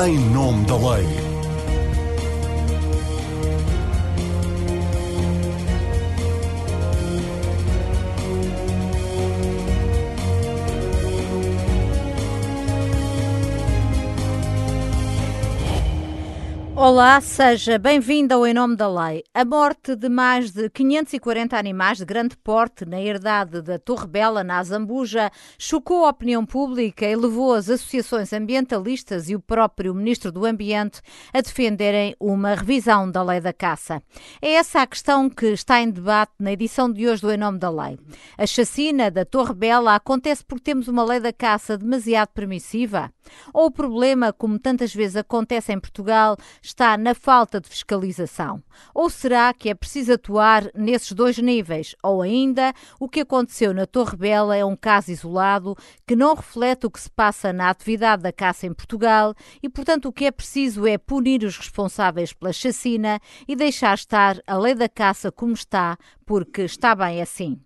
em nome da lei. Olá, seja bem-vindo ao Em Nome da Lei. A morte de mais de 540 animais de grande porte na herdade da Torre Bela, na Azambuja, chocou a opinião pública e levou as associações ambientalistas e o próprio Ministro do Ambiente a defenderem uma revisão da Lei da Caça. É essa a questão que está em debate na edição de hoje do Em Nome da Lei. A chacina da Torre Bela acontece porque temos uma lei da caça demasiado permissiva? Ou o problema, como tantas vezes acontece em Portugal, está na falta de fiscalização? Ou será que é preciso atuar nesses dois níveis? Ou ainda, o que aconteceu na Torre Bela é um caso isolado que não reflete o que se passa na atividade da caça em Portugal e, portanto, o que é preciso é punir os responsáveis pela chacina e deixar estar a lei da caça como está, porque está bem assim.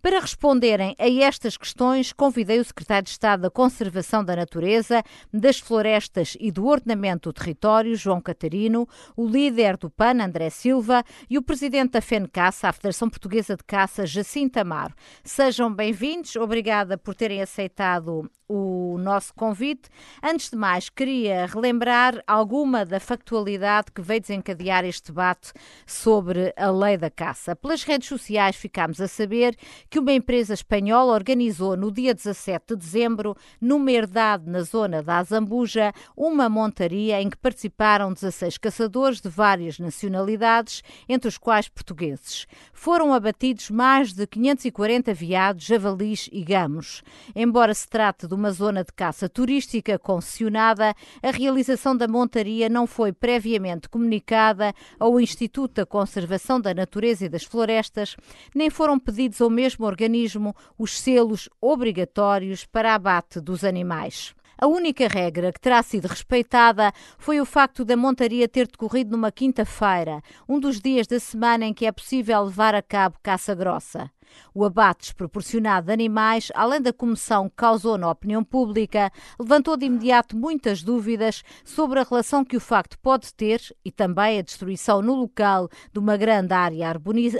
Para responderem a estas questões, convidei o Secretário de Estado da Conservação da Natureza, das Florestas e do Ordenamento do Território, João Catarino, o líder do PAN, André Silva, e o presidente da FENCAça, a Federação Portuguesa de Caça, Jacinto Amaro. Sejam bem-vindos, obrigada por terem aceitado o nosso convite. Antes de mais, queria relembrar alguma da factualidade que veio desencadear este debate sobre a lei da caça. Pelas redes sociais ficámos a saber que uma empresa espanhola organizou no dia 17 de dezembro, numa herdade na zona da Azambuja, uma montaria em que participaram 16 caçadores de várias nacionalidades, entre os quais portugueses. Foram abatidos mais de 540 veados, javalis e gamos. Embora se trate de uma zona de caça turística concessionada, a realização da montaria não foi previamente comunicada ao Instituto da Conservação da Natureza e das Florestas, nem foram pedidos ao mesmo organismo os selos obrigatórios para abate dos animais. A única regra que terá sido respeitada foi o facto da montaria ter decorrido numa quinta-feira, um dos dias da semana em que é possível levar a cabo caça grossa. O abate desproporcionado de animais, além da comoção que causou na opinião pública, levantou de imediato muitas dúvidas sobre a relação que o facto pode ter e também a destruição no local de uma grande área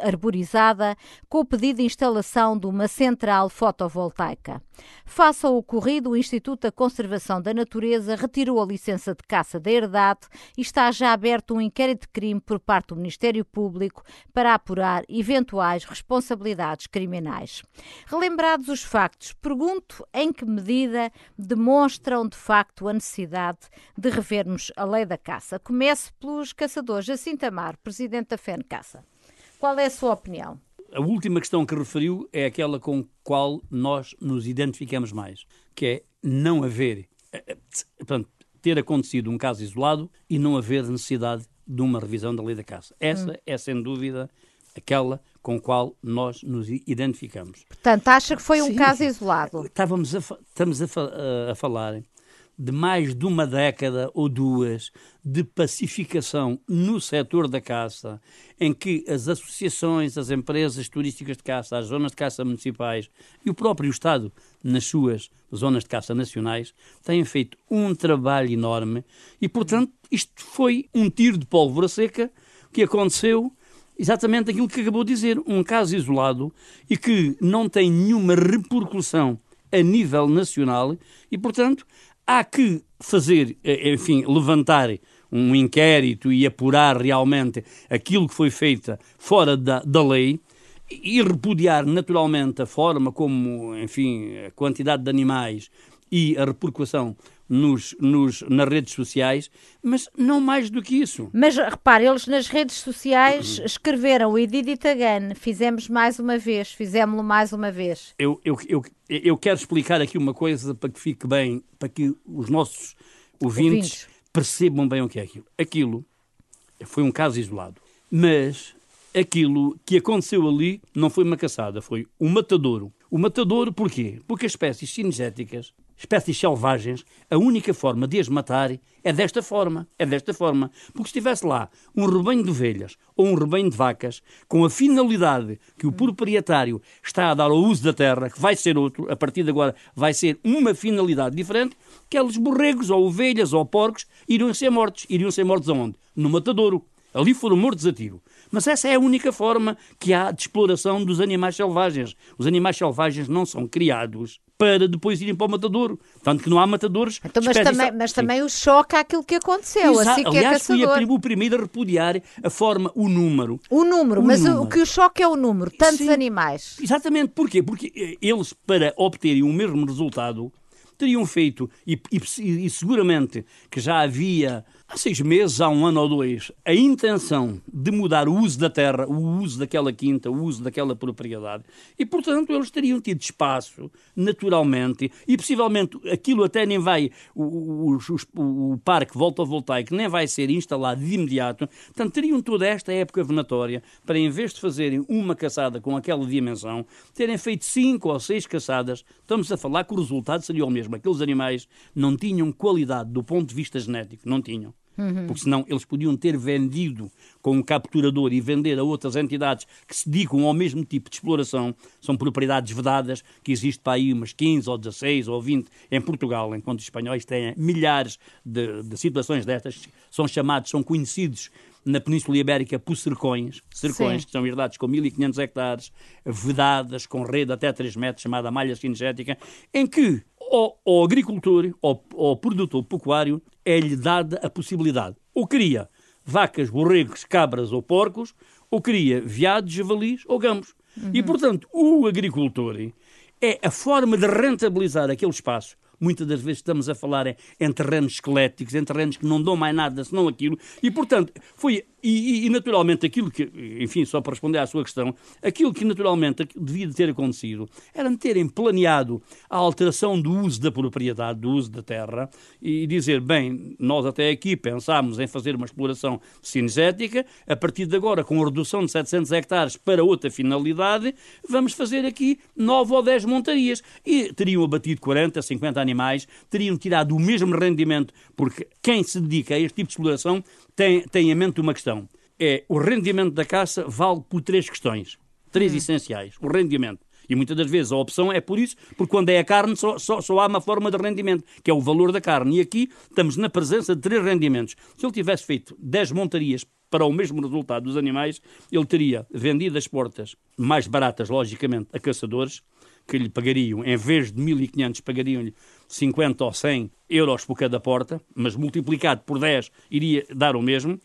arborizada com o pedido de instalação de uma central fotovoltaica. Face ao ocorrido, o Instituto da Conservação da Natureza retirou a licença de caça da herdade e está já aberto um inquérito de crime por parte do Ministério Público para apurar eventuais responsabilidades criminais. Relembrados os factos, pergunto em que medida demonstram de facto a necessidade de revermos a lei da caça. Comece pelos caçadores. Jacinto Amar, presidente da FENCAça. Qual é a sua opinião? A última questão que referiu é aquela com a qual nós nos identificamos mais, que é não haver, eh, eh, portanto, ter acontecido um caso isolado e não haver necessidade de uma revisão da lei da caça. Essa hum. é, sem dúvida, aquela com a qual nós nos identificamos. Portanto, acha que foi um Sim, caso isolado? Estávamos a, estamos a, a, a falar de mais de uma década ou duas de pacificação no setor da caça, em que as associações, as empresas turísticas de caça, as zonas de caça municipais e o próprio Estado, nas suas zonas de caça nacionais, têm feito um trabalho enorme e, portanto, isto foi um tiro de pólvora seca que aconteceu exatamente aquilo que acabou de dizer, um caso isolado e que não tem nenhuma repercussão a nível nacional e, portanto, há que fazer, eh, enfim, levantar um inquérito e apurar realmente aquilo que foi feito fora da, da lei e repudiar naturalmente a forma como, enfim, a quantidade de animais e a repercussão nos, nos, nas redes sociais, mas não mais do que isso. Mas repare, eles nas redes sociais escreveram o Edith fizemos mais uma vez, fizemos-lo mais uma vez. Eu, eu, eu, eu quero explicar aqui uma coisa para que fique bem, para que os nossos ouvintes, ouvintes. percebam bem o que é aquilo. Aquilo foi um caso isolado, mas aquilo que aconteceu ali não foi uma caçada, foi um matadouro. O matadouro porquê? Porque as espécies cinegéticas espécies selvagens, a única forma de as matar é desta forma, é desta forma. Porque se tivesse lá um rebanho de ovelhas ou um rebanho de vacas, com a finalidade que o proprietário está a dar ao uso da terra, que vai ser outro, a partir de agora vai ser uma finalidade diferente, aqueles borregos ou ovelhas ou porcos iriam ser mortos. Iriam ser mortos aonde? No matadouro. Ali foram mortos a tiro. Mas essa é a única forma que há de exploração dos animais selvagens. Os animais selvagens não são criados para depois irem para o matadouro. Tanto que não há matadores. Então, mas, também, mas também o choque àquilo que aconteceu. Exato. Assim que é Aliás, é caçador. fui a, o primeiro a repudiar a forma, o número. O número, o mas número. o que o choque é o número. Tantos Sim. animais. Exatamente. Porquê? Porque eh, eles, para obterem o mesmo resultado, teriam feito, e, e, e seguramente que já havia há seis meses, há um ano ou dois, a intenção de mudar o uso da terra, o uso daquela quinta, o uso daquela propriedade. E, portanto, eles teriam tido espaço, naturalmente, e possivelmente aquilo até nem vai, o, o, o parque volta-voltaico nem vai ser instalado de imediato. Portanto, teriam toda esta época venatória para, em vez de fazerem uma caçada com aquela dimensão, terem feito cinco ou seis caçadas. Estamos a falar que o resultado seria o mesmo. Aqueles animais não tinham qualidade do ponto de vista genético, não tinham. Uhum. Porque senão eles podiam ter vendido com um capturador e vender a outras entidades que se dedicam ao mesmo tipo de exploração. São propriedades vedadas, que existe para aí umas 15 ou 16 ou 20 em Portugal, enquanto os espanhóis têm milhares de, de situações destas. São chamados, são conhecidos na Península Ibérica por cercões, cercões Sim. que são herdados com 1.500 hectares, vedadas, com rede até 3 metros, chamada malha cinegética, em que ao, ao agricultor, ao, ao produtor pecuário, é-lhe dada a possibilidade. Ou cria vacas, borregos, cabras ou porcos, ou cria veados, javalis ou gamos. Uhum. E, portanto, o agricultor é a forma de rentabilizar aquele espaço muitas das vezes estamos a falar em, em, terrenos esqueléticos, em terrenos que não dão mais nada senão aquilo, e portanto foi e, e, naturalmente aquilo que, enfim, só para responder à sua questão, aquilo que naturalmente devia ter acontecido era terem planeado a alteração do uso da propriedade, do uso da terra, e dizer, bem, nós até aqui pensámos em fazer uma exploração cinegética, a partir de agora, com a redução de 700 hectares para outra finalidade, vamos fazer aqui 9 ou 10 montarias. E teriam abatido 40, 50 animais, teriam tirado o mesmo rendimento, porque quem se dedica a este tipo de exploração tem, tem em mente uma questão. É o rendimento da caça vale por três questões. Três hum. essenciais. O rendimento. E muitas das vezes a opção é por isso, porque quando é a carne só, só, só, há uma forma de rendimento, que é o valor da carne. E aqui estamos na presença de três rendimentos. Se ele tivesse feito 10 montarias para o mesmo resultado dos animais, ele teria vendido as portas mais baratas, logicamente, a caçadores, que lhe pagariam, em vez de 1.500, pagariam-lhe 50 ou 100 euros por cada porta, mas multiplicado por 10 iria dar o mesmo.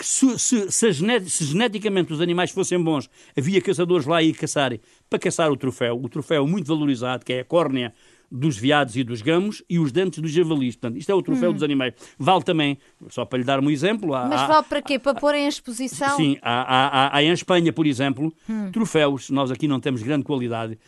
Se, se, se, se, geneticamente os animais fossem bons, havia caçadores lá a ir caçarem para caçar o troféu, o troféu muito valorizado, que é a córnea dos veados e dos gamos e os dentes dos javalis. Portanto, isto é o troféu hum. dos animais. Vale também, só para lhe dar um exemplo... Há, Mas vale para quê? Para pôr em exposição? Sim, há, há, há em Espanha, por exemplo, hum. troféus. Nós aqui não temos grande qualidade,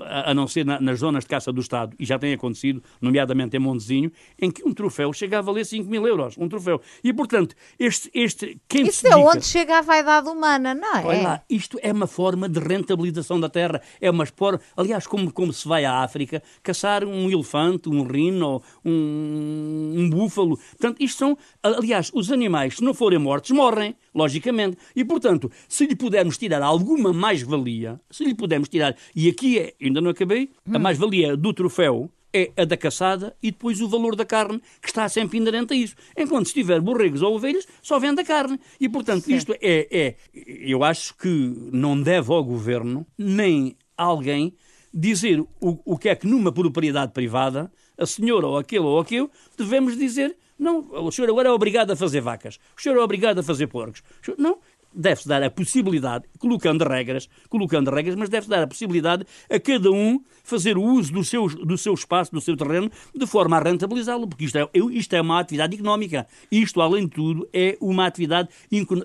a não ser na, nas zonas de caça do Estado, e já tem acontecido, nomeadamente em Montezinho, em que um troféu chega a valer 5 mil euros. Um troféu. E, portanto, este... este quem Isso é onde chega a vaidade humana, não é? Olha lá, isto é uma forma de rentabilização da terra. É uma forma... Aliás, como, como se vai à África caçar um elefante, um rino, um, um búfalo. Portanto, isto são... Aliás, os animais, se não forem mortos, morrem, logicamente. E, portanto, se lhe pudermos tirar alguma mais-valia, se lhe pudermos tirar... E aqui é ainda não acabei, a mais-valia do troféu é a da caçada e depois o valor da carne, que está sempre inerente a isso. Enquanto se tiver borregos ou ovelhas, só vende a carne. E, portanto, Sim. isto é, é. Eu acho que não deve ao governo, nem alguém, dizer o, o que é que numa propriedade privada, a senhora ou aquele ou aquele, devemos dizer. Não, o senhor agora é obrigado a fazer vacas. O senhor é obrigado a fazer porcos. Não, deve-se dar a possibilidade, colocando regras, colocando regras, mas deve-se dar a possibilidade a cada um fazer o uso do seu, do seu espaço, do seu terreno, de forma a rentabilizá-lo, porque isto é, isto é uma atividade económica. Isto, além de tudo, é uma atividade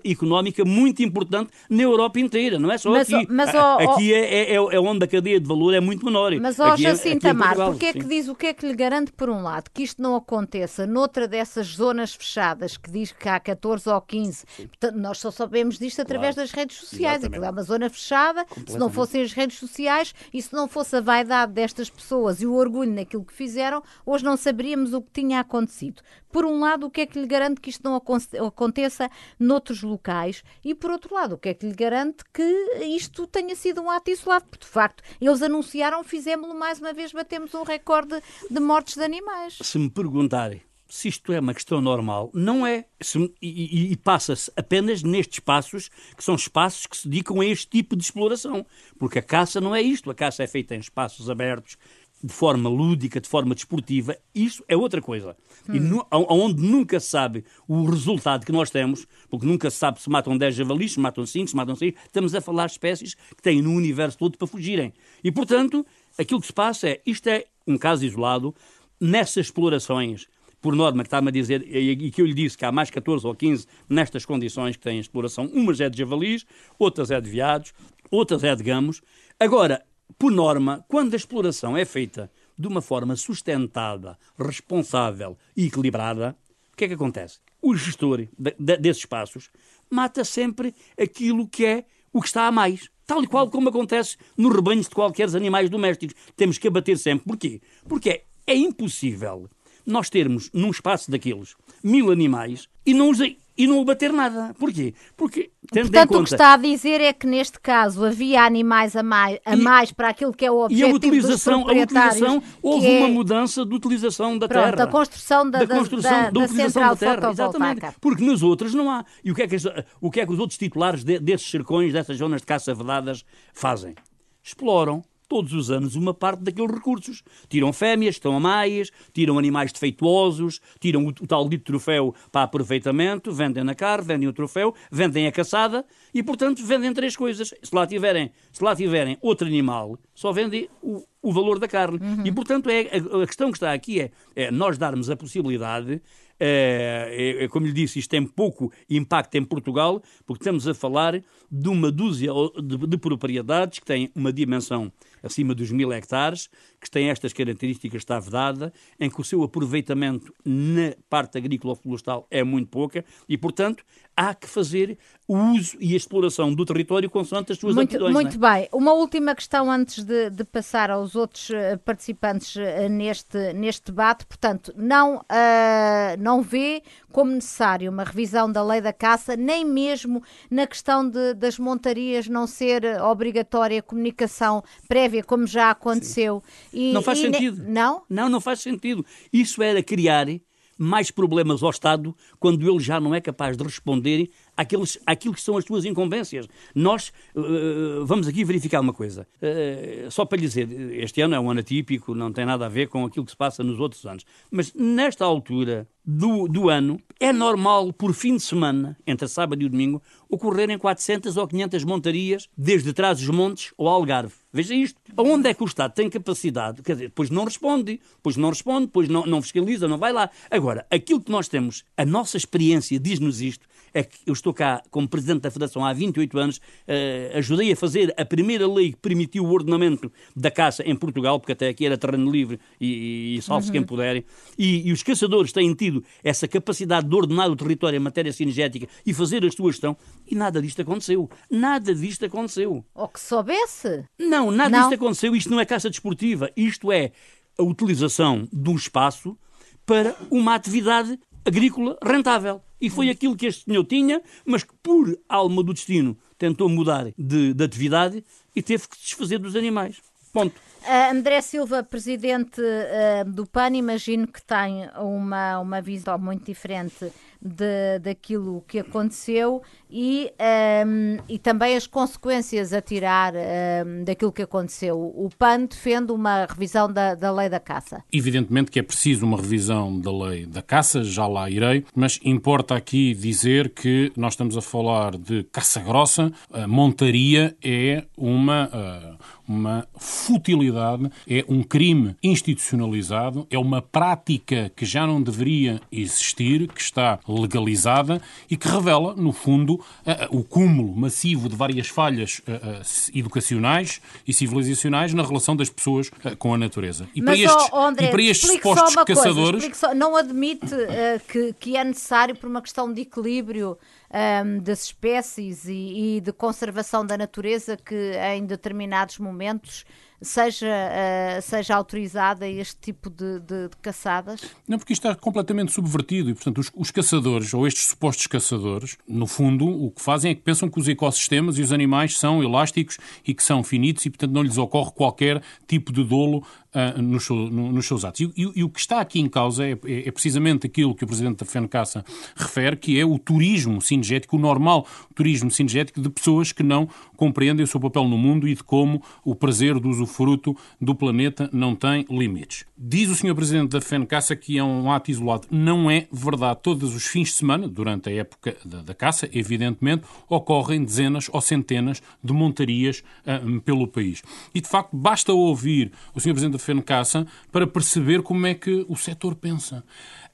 económica muito importante na Europa inteira, não é só mas, aqui. Mas, aqui é, é, é, é, onde a cadeia de valor é muito menor. Mas, ó, Jacinto é, Amar, porque é que diz, o que é que lhe garante, por um lado, que isto não aconteça noutra dessas zonas fechadas, que diz que há 14 ou 15, portanto, nós só sabemos disto através claro. das redes sociais. Aquilo é uma zona fechada. Se não fossem as redes sociais e se não fosse a vaidade destas pessoas e o orgulho naquilo que fizeram, hoje não saberíamos o que tinha acontecido. Por um lado, o que é que lhe garante que isto não aconteça noutros locais? E por outro lado, o que é que lhe garante que isto tenha sido um ato isolado? Porque, de facto, eles anunciaram, fizemos-lo mais uma vez, batemos um recorde de mortes de animais. Se me perguntarem se isto é uma questão normal, não é. Se, e, e passa-se apenas nestes espaços, que são espaços que se dedicam a este tipo de exploração. Porque a caça não é isto. A caça é feita em espaços abertos, de forma lúdica, de forma desportiva, isso é outra coisa. Hum. E no, onde nunca se sabe o resultado que nós temos, porque nunca se sabe se matam 10 javalis, se matam 5, se matam 6, estamos a falar de espécies que têm no universo todo para fugirem. E, portanto, aquilo que se passa é, isto é um caso isolado, nessas explorações, por norma, que está-me a dizer, e que eu lhe disse que há mais 14 ou 15 nestas condições que têm exploração, umas é de javalis, outras é de veados, outras é de gamos. Agora, por norma, quando a exploração é feita de uma forma sustentada, responsável e equilibrada, o que é que acontece? O gestor de, de, desses espaços mata sempre aquilo que é o que está a mais. Tal e qual como acontece nos rebanhos de qualquer animais domésticos. Temos que abater sempre. Porquê? Porque é, é impossível nós termos num espaço daqueles mil animais e não os e não bater nada. Porquê? Porque, tendo Portanto, conta... o que está a dizer é que neste caso havia animais a mais, a e, mais para aquilo que é o objetivo e a utilização, a utilização houve é... uma mudança de utilização da Pronto, terra. da construção da, da, construção, da, da, da utilização da terra. Exatamente. Porque nos outros não há. E o que é que, o que, é que os outros titulares de, desses cercões, dessas zonas de caça vedadas, fazem? Exploram todos os anos uma parte daqueles recursos. Tiram fêmeas, estão a mais, tiram animais defeituosos, tiram o, o tal dito troféu para aproveitamento, vendem na carne, vendem o troféu, vendem a caçada e, portanto, vendem três coisas. Se lá tiverem, se lá tiverem outro animal, só vendem o, o valor da carne. Uhum. E, portanto, é, a, a, questão que está aqui é, é nós darmos a possibilidade é, é, como lhe disse, isto tem pouco impacto em Portugal, porque estamos a falar de uma dúzia de, de propriedades que têm uma dimensão acima dos mil hectares, que têm estas características está vedada, em que o seu aproveitamento na parte agrícola ou florestal é muito pouca e, portanto, há que fazer o uso e a exploração do território consoante as suas muito, aptidões. Muito é? bem. Uma última questão antes de, de, passar aos outros eh, participantes eh, neste, neste debate. Portanto, não, uh, não vê como necessário uma revisão da lei da caça, nem mesmo na questão de, das montarias não ser obrigatória a comunicação prévia, como já aconteceu. E, não faz sentido. Ne... Não? Não, não faz sentido. Isso era criar mais problemas ao Estado quando ele já não é capaz de responder àqueles, àquilo que são as suas incumbências. Nós uh, vamos aqui verificar uma coisa. Uh, só para lhe dizer, este ano é um ano atípico, não tem nada a ver com aquilo que se passa nos outros anos. Mas nesta altura do, do ano, é normal, por fim de semana, entre sábado e domingo, ocorrerem 400 ou 500 montarias desde trás dos montes ao Algarve. Veja isto. Aonde é que o Estado tem capacidade? Quer dizer, depois não responde, depois não responde, depois não, não fiscaliza, não vai lá. Agora, aquilo que nós temos, a nossa experiência diz-nos isto, é que eu estou cá como Presidente da Federação há 28 anos, uh, ajudei a fazer a primeira lei que permitiu o ordenamento da caça em Portugal, porque até aqui era terreno livre e, e salve-se uhum. quem puder, e, e os caçadores têm tido essa capacidade de ordenar o território em matéria cinegética e fazer a sua gestão, e nada disto aconteceu. Nada disto aconteceu. Ou que soubesse? Não, nada não. disto aconteceu. Isto não é caça desportiva. Isto é a utilização de um espaço para uma atividade agrícola rentável. E foi aquilo que este senhor tinha, mas que por alma do destino tentou mudar de, de atividade e teve que se desfazer dos animais. Ponto. Uh, André Silva, presidente uh, do PAN, imagino que tem uma, uma visão muito diferente de, daquilo que aconteceu e, um, e também as consequências a tirar um, daquilo que aconteceu. O PAN defende uma revisão da, da lei da caça. Evidentemente que é preciso uma revisão da lei da caça, já lá irei, mas importa aqui dizer que nós estamos a falar de caça grossa, a montaria é uma, uh, uma futilidade, é um crime institucionalizado, é uma prática que já não deveria existir, que está legalizada e que revela, no fundo, o cúmulo massivo de várias falhas educacionais e civilizacionais na relação das pessoas com a natureza. E Mas, para estes, oh, André, e para estes supostos caçadores. Só, não admite uh, que, que é necessário, por uma questão de equilíbrio, um, das espécies e, e de conservação da natureza que em determinados momentos seja, uh, seja autorizada este tipo de, de, de, caçadas? Não, porque isto está completamente subvertido e, portanto, os, os, caçadores, ou estes supostos caçadores, no fundo, o que fazem é que pensam que os ecossistemas e os animais são elásticos e que são finitos e, portanto, não lhes ocorre qualquer tipo de dolo uh, nos, no, nos, seus atos. E, e, e, o que está aqui em causa é, é, é, precisamente aquilo que o Presidente da FENCASA refere, que é o turismo cinegético, o normal turismo cinegético de pessoas que não compreendem o seu papel no mundo e de como o prazer do usufruto do planeta não tem limites. Diz o Sr. Presidente da FENCASA que é um ato isolado. Não é verdade. Todos os fins de semana, durante a época da, da caça, evidentemente, ocorrem dezenas ou centenas de montarias uh, pelo país. E, de facto, basta ouvir o Sr. Presidente da FENCASA para perceber como é que o setor pensa.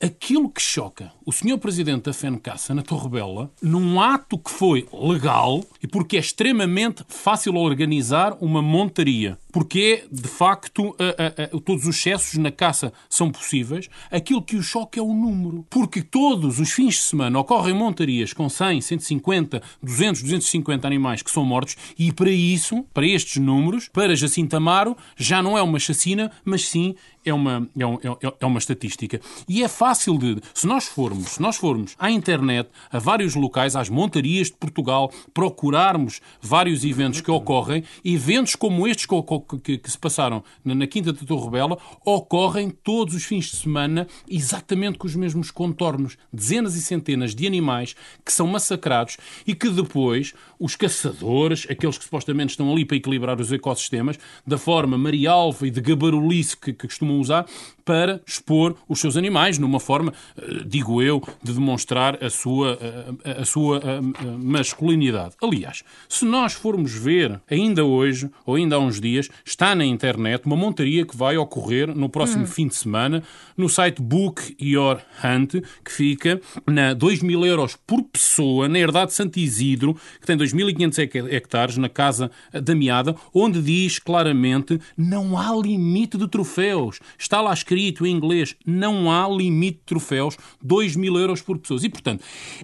Aquilo que choca o Sr. Presidente da FENCASA na Torre Bela, num ato que foi legal e porque é extremamente fácil organizar uma montaria, porque é, de facto, a, a, a, todos os excessos na caça são possíveis, aquilo que o choca é o número. Porque todos os fins de semana ocorrem montarias com 100, 150, 200, 250 animais que são mortos e para isso, para estes números, para Jacinto Amaro, já não é uma chacina, mas sim é uma, é, um, é, é uma estatística. E é fácil de. Se nós formos, se nós formos à internet, a vários locais, às montarias de Portugal, procurarmos vários eventos que ocorrem, eventos como estes que, que, que se passaram na, na Quinta de Torre Bela, ocorrem todos os fins de semana, exatamente com os mesmos contornos. Dezenas e centenas de animais que são massacrados e que depois os caçadores, aqueles que supostamente estão ali para equilibrar os ecossistemas, da forma marialva e de gabarulice que, que costumam usar, para expor os seus animais numa forma, eh, digo eu, de demonstrar a sua, a, a sua masculinidade. Aliás, se nós formos ver, ainda hoje, ou ainda há uns dias, está na internet uma montaria que vai ocorrer no próximo hum. fim de semana no site Book Your Hunt, que fica na 2 mil euros por pessoa, na herdade de Santo Isidro, que tem 2.500 hectares, na Casa da Meada, onde diz claramente não há limite de troféus. Está lá escrito escrito em inglês, não há limite de troféus, 2 mil euros por pessoas. E, portanto,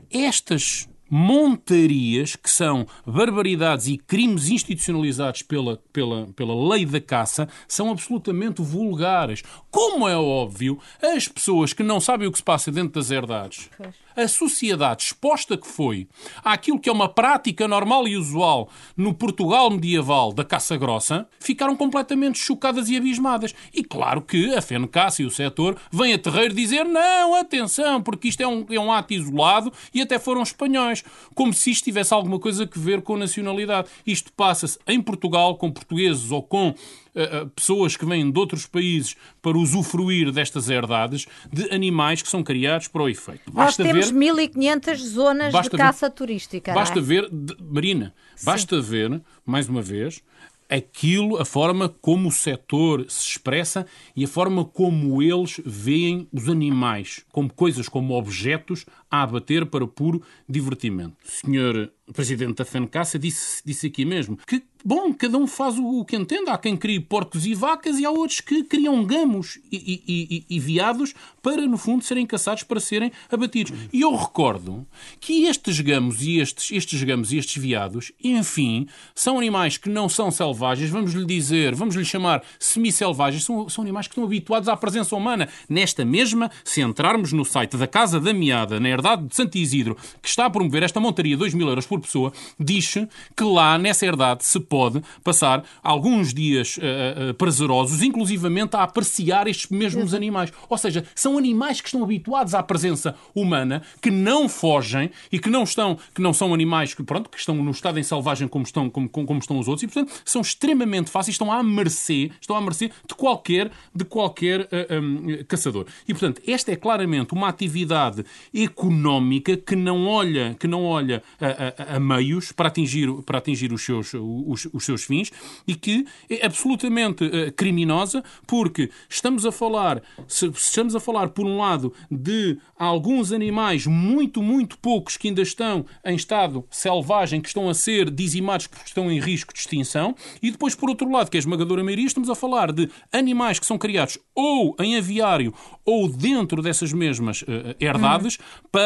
estas montarias, que são barbaridades e crimes institucionalizados pela, pela, pela lei da caça, são absolutamente vulgares. Como é óbvio, as pessoas que não sabem o que se passa dentro das herdades, a sociedade exposta que foi àquilo que é uma prática normal e usual no Portugal medieval da caça grossa, ficaram completamente chocadas e abismadas. E claro que a FENCAça e o setor vêm a terreiro dizer não, atenção, porque isto é um, é um ato isolado e até foram espanhóis como se isto tivesse alguma coisa a ver com nacionalidade. Isto passa-se em Portugal com portugueses ou com uh, pessoas que vêm de outros países para usufruir destas herdades de animais que são criados para o efeito. Basta Nós temos ver, 1.500 zonas de caça ver, turística. Basta é? ver, Marina, Sim. basta ver, mais uma vez, aquilo, a forma como o setor se expressa e a forma como eles veem os animais, como coisas, como objetos a abater para puro divertimento. Senhor o presidente da FENCASA disse, disse aqui mesmo que, bom, cada um faz o, que entende. Há quem crie porcos e vacas e há outros que criam gamos e, e, e, e viados para, no fundo, serem caçados para serem abatidos. E eu recordo que estes gamos e estes, estes gamos e estes viados, enfim, são animais que não são selvagens, vamos lhe dizer, vamos lhe chamar semi-selvagens, são, são animais que estão habituados à presença humana. Nesta mesma, se entrarmos no site da Casa da Meada, na herdade de Santo Isidro, que está a promover esta montaria 2 mil euros por pessoa, diz que lá, nessa herdade, se pode passar alguns dias uh, uh, prazerosos, inclusivamente a apreciar estes mesmos animais. Ou seja, são animais que estão habituados à presença humana, que não fogem e que não estão, que não são animais que, pronto, que estão no estado em selvagem como estão, como, como estão os outros, e portanto são extremamente fáceis, estão à mercê, estão à mercê de qualquer, de qualquer uh, um, caçador. E portanto, esta é claramente uma atividade económica que não olha, que não olha a, a, a, a, meios para atingir, para atingir os, seus, os, os seus fins e que é absolutamente uh, criminosa porque estamos a falar, se, estamos a falar por um lado de alguns animais muito, muito poucos que ainda estão em estado selvagem, que estão a ser dizimados porque estão em risco de extinção, e depois, por outro lado, que é a esmagadora maioria, estamos a falar de animais que são criados ou em aviário ou dentro dessas mesmas uh, herdades hum. para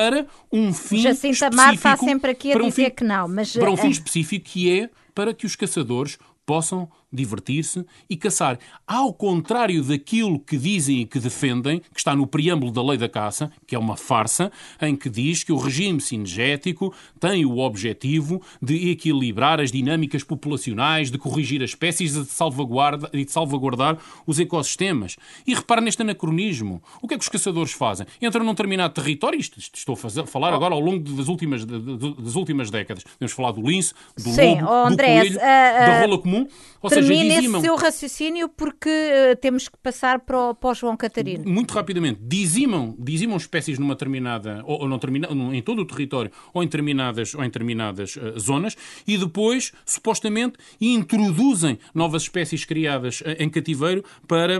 um fim Jacinta específico. Mar está sempre aqui a dizer um fim, que não, mas... Para um fim específico que é para que os caçadores possam divertir-se e caçar. Ao contrário daquilo que dizem e que defendem, que está no preâmbulo da lei da caça, que é uma farsa, em que diz que o regime cinegético tem o objetivo de equilibrar as dinâmicas populacionais, de corrigir as espécies e de, salvaguarda, de salvaguardar os ecossistemas. E repara neste anacronismo. O que é que os caçadores fazem? Entram num determinado território, isto estou a falar agora ao longo das últimas, das últimas décadas. Podemos falar do lince, do Sim, lobo, oh, André, do coelho, uh, uh, da rola comum. Ou seja, Termine dizimam... esse seu raciocínio porque uh, temos que passar para o, para o, João Catarino. Muito rapidamente. Dizimam, dizimam espécies numa determinada, ou, ou não termina, em todo o território, ou em determinadas, ou em determinadas uh, zonas, e depois, supostamente, introduzem novas espécies criadas uh, em cativeiro para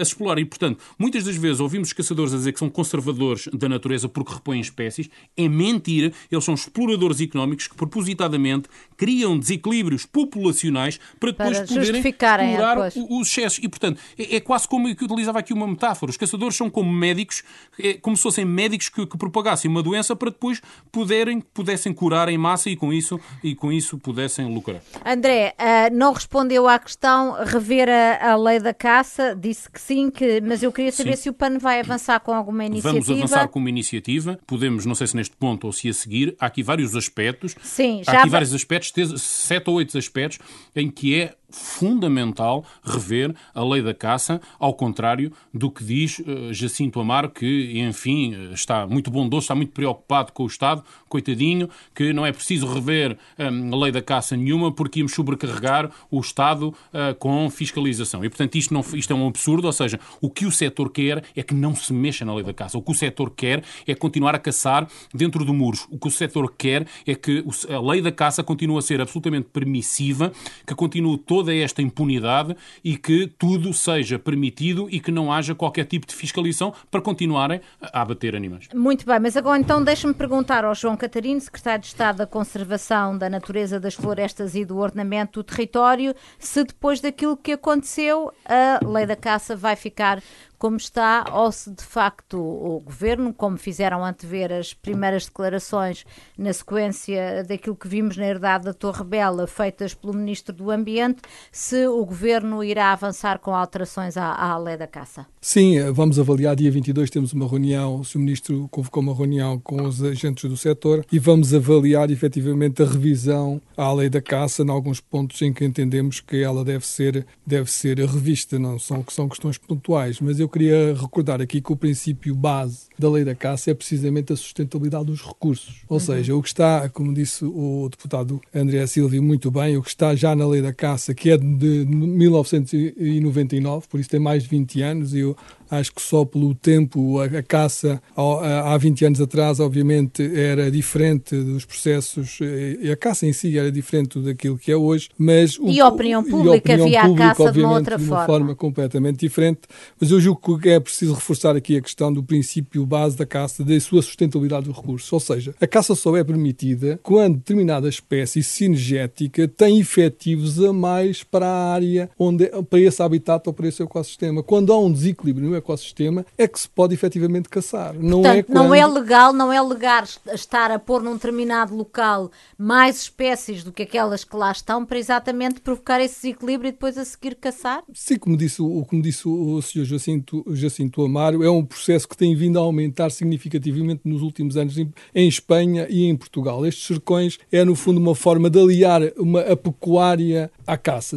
as explorar. E, portanto, muitas das vezes ouvimos os caçadores a dizer que são conservadores da natureza porque repõem espécies. É mentira. Eles são exploradores económicos que, propositadamente, criam desequilíbrios populacionais para depois para poderem explorar os excessos. E, portanto, é, é, quase como que utilizava aqui uma metáfora. Os caçadores são como médicos, é como se fossem médicos que, que propagassem uma doença para depois poderem, pudessem curar em massa e com isso, e com isso pudessem lucrar. André, uh, não respondeu à questão rever a, a, lei da caça, disse que sim, que, mas eu queria saber sim. se o PAN vai avançar com alguma iniciativa. Vamos avançar com uma iniciativa, podemos, não sei se neste ponto ou se a seguir, há aqui vários aspectos. Sim, há aqui vários aspectos, sete ou oito aspectos, em que é fundamental rever a lei da caça, ao contrário do que diz uh, Jacinto Amaro, que, enfim, eh, está muito bondoso, está muito preocupado com o Estado, coitadinho, que não é preciso rever um, a lei da caça nenhuma porque íamos sobrecarregar o Estado uh, com fiscalização. E, portanto, isto, não, isto é um absurdo, ou seja, o que o setor quer é que não se mexa na lei da caça. O que o setor quer é continuar a caçar dentro do muros. O que o setor quer é que a lei da caça continue a ser absolutamente permissiva, que continue toda toda esta impunidade e que tudo seja permitido e que não haja qualquer tipo de fiscalização para continuarem a abater animais. Muito bem, mas agora então deixe-me perguntar ao João Catarino, Secretário de Estado da Conservação da Natureza das Florestas e do Ordenamento do Território, se depois daquilo que aconteceu a lei da caça vai ficar como está, ou se de facto o governo, como fizeram antever as primeiras declarações na sequência daquilo que vimos na herdade da Torre Bela, feitas pelo Ministro do Ambiente, se o governo irá avançar com alterações à, à lei da caça. Sim, vamos avaliar. Dia 22 temos uma reunião, o Sr. Ministro convocou uma reunião com os agentes do setor e vamos avaliar efetivamente a revisão à lei da caça em alguns pontos em que entendemos que ela deve ser, deve ser revista. Não são, são questões pontuais, mas eu queria recordar aqui que o princípio base da lei da caça é precisamente a sustentabilidade dos recursos. Ou uhum. seja, o que está, como disse o deputado André Silva muito bem, o que está já na lei da caça, que é de 1999, por isso tem mais de 20 anos, e eu Acho que só pelo tempo, a, a caça há 20 anos atrás, obviamente, era diferente dos processos, e a caça em si era diferente daquilo que é hoje, mas... O, e a opinião pública, a opinião havia pública, a caça de uma outra de uma forma. forma completamente diferente, mas eu julgo que é preciso reforçar aqui a questão do princípio base da caça, da sua sustentabilidade dos recursos, ou seja, a caça só é permitida quando determinada espécie sinergética tem efetivos a mais para a área, onde, para esse habitat ou para esse ecossistema. Quando há um desequilíbrio no ecossistema é que se pode efetivamente caçar. Não Portanto, é quando... não é legal, não é legal estar a pôr num determinado local mais espécies do que aquelas que lá estão para exatamente provocar esse desequilíbrio e depois a seguir caçar? Sim, como disse, como disse o Sr. Jacinto, Jacinto Amaro, é um processo que tem vindo a aumentar significativamente nos últimos anos em, em Espanha e em Portugal. Estes cercões é, no fundo, uma forma de aliar uma, a pecuária à caça.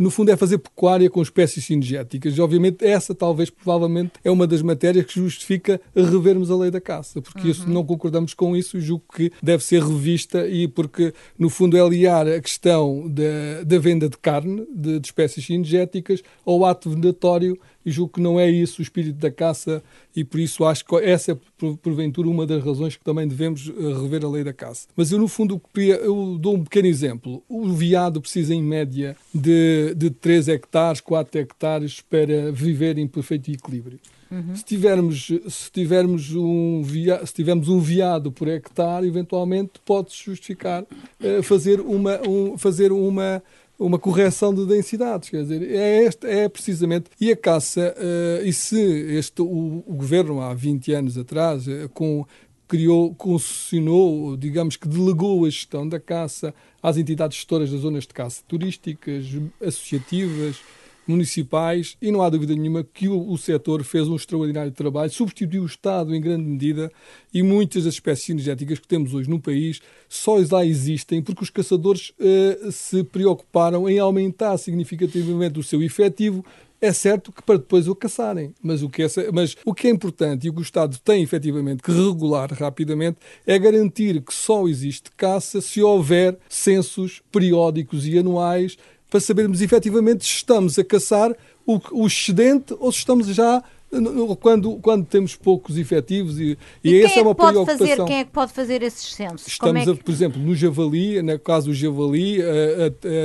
No fundo, é fazer pecuária com espécies cinegéticas. E, obviamente, essa talvez, provavelmente, é uma das matérias que justifica revermos a lei da caça, porque uhum. isso, não concordamos com isso, julgo que deve ser revista e porque, no fundo, é aliar a questão da, da venda de carne de, de espécies cinegéticas ao ato vendatório e julgo que não é isso o espírito da caça e por isso acho que essa é porventura uma das razões que também devemos eh, rever a lei da caça. Mas eu no fundo eu dou um pequeno exemplo. O veado precisa em média de, de 3 hectares, 4 hectares para viver em perfeito equilíbrio. Uhum. Se tivermos, se tivermos um via, se tivermos um veado por hectare, eventualmente pode-se justificar uh, fazer uma, um, fazer uma uma correção de densidades, quer dizer, é, este, é precisamente, e a caça, uh, e se este, o, o, governo há 20 anos atrás, uh, com, criou, concessionou, digamos que delegou a gestão da caça às entidades gestoras das zonas de caça turísticas, associativas, municipais e não há dúvida nenhuma que o, o setor fez um extraordinário trabalho, substituiu o Estado em grande medida e muitas das espécies energéticas que temos hoje no país só lá existem porque os caçadores uh, se preocuparam em aumentar significativamente o seu efetivo. É certo que para depois o caçarem, mas o que é, mas o que é importante e o que o Estado tem efetivamente que regular rapidamente é garantir que só existe caça se houver censos periódicos e anuais para sabermos efetivamente se estamos a caçar o, o excedente ou se estamos já quando, quando temos poucos efetivos e, e, e essa é, é uma pode preocupação. Fazer, quem é que pode fazer esses censos? Estamos, é que... a, por exemplo, no Javali, no caso do Javali,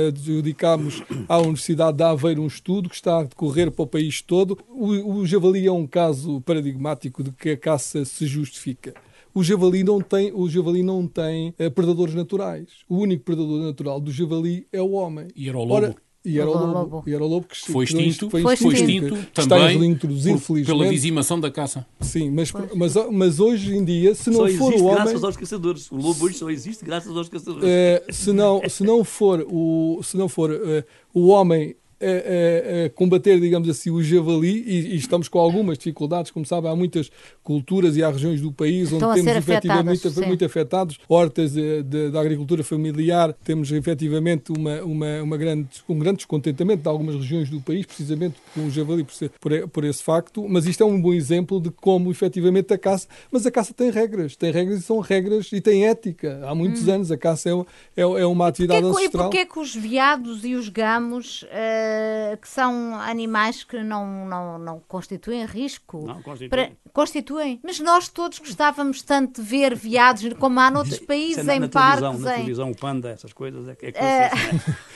adjudicámos à Universidade de Aveiro um estudo que está a decorrer para o país todo. O, o Javali é um caso paradigmático de que a caça se justifica o javali não tem, o javali não tem uh, predadores naturais. O único predador natural do javali é o homem. E era o lobo. Ora, e era o lobo. lobo. E era o lobo que foi extinto, foi, foi extinto, extinto também por, pela dizimação da caça. Sim, mas, mas, mas hoje em dia, se não só for o homem... graças aos caçadores. O lobo hoje só existe graças aos caçadores. Uh, se, não, se não for o, se não for, uh, o homem a, a, combater, digamos assim, o javali e, e, estamos com algumas dificuldades. Como sabe, há muitas culturas e há regiões do país onde temos efetivamente muito, muito afetados. Hortas de, da agricultura familiar, temos efetivamente uma, uma, uma grande, um grande descontentamento de algumas regiões do país, precisamente com o javali, por, ser, por, por esse facto. Mas isto é um bom exemplo de como efetivamente a caça. Mas a caça tem regras, tem regras e são regras e tem ética. Há muitos hum. anos a caça é, é, é uma atividade porque, ancestral. E porquê que os veados e os gamos. Uh eh, que são animais que não, não, não constituem risco. Não, constituem. Para, constituem. Mas nós todos gostávamos tanto de ver veados, como há noutros países, é na, em na parques. Televisão, em... Na televisão, o panda, essas coisas, é, é que é...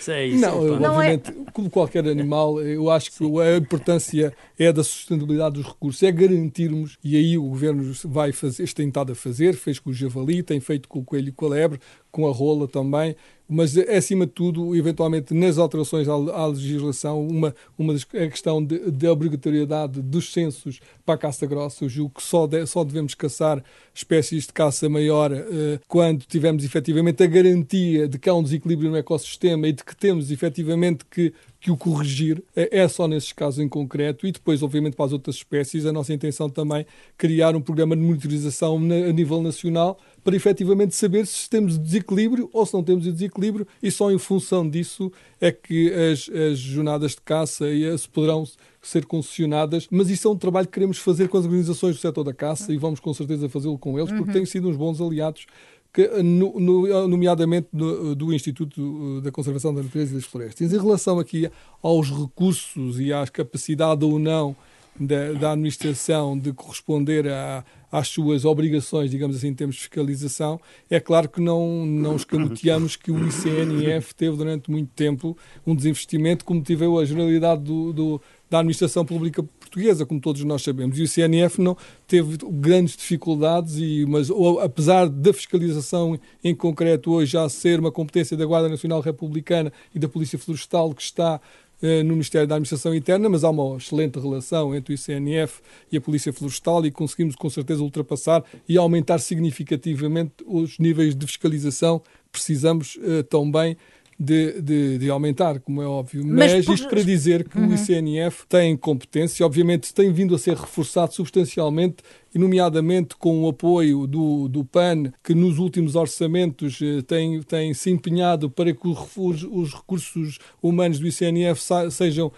Isso é isso. Não, é não obviamente, é... como qualquer animal, eu acho que Sim. a importância é da sustentabilidade dos recursos, é garantirmos, e aí o governo vai fazer, tem estado a fazer, fez com o javali, tem feito com o coelho e com a lebre, com a rola também, mas acima de tudo, eventualmente nas alterações à, à legislação, uma, uma das, a questão da obrigatoriedade dos censos para a caça grossa, eu julgo que só, de, só devemos caçar espécies de caça maior eh, quando tivermos efetivamente a garantia de que há um desequilíbrio no ecossistema e de que temos efetivamente que que o corrigir. É só nesses casos em concreto. E depois, obviamente, para as outras espécies, a nossa intenção também criar um programa de monitorização a nível nacional para efetivamente saber se temos desequilíbrio ou se não temos desequilíbrio e só em função disso é que as, as jornadas de caça se poderão ser concessionadas, mas isso é um trabalho que queremos fazer com as organizações do setor da caça e vamos com certeza fazê-lo com eles, porque uhum. têm sido uns bons aliados que, no, no, nomeadamente do, do, Instituto da Conservação da Natureza e das Florestas. Em relação aqui aos recursos e à capacidade ou não da, da administração de corresponder a, às suas obrigações, digamos assim, em termos de fiscalização, é claro que não, não escamoteamos que o ICNF teve durante muito tempo um desinvestimento, como teve a generalidade do, do da administração pública portuguesa, como todos nós sabemos. E o CNF não teve grandes dificuldades, e, mas ou, apesar da fiscalização em concreto hoje já ser uma competência da Guarda Nacional Republicana e da Polícia Florestal que está no Ministério da Administração Interna, mas há uma excelente relação entre o ICNF e a Polícia Florestal e conseguimos com certeza ultrapassar e aumentar significativamente os níveis de fiscalização que precisamos uh, também de, de, de, aumentar, como é óbvio. Mas, Mas isto para dizer que uhum. o ICNF tem competência, obviamente tem vindo a ser reforçado substancialmente e nomeadamente com o apoio do, do PAN, que nos últimos orçamentos eh, tem, tem se empenhado para que os, os recursos humanos do ICNF sejam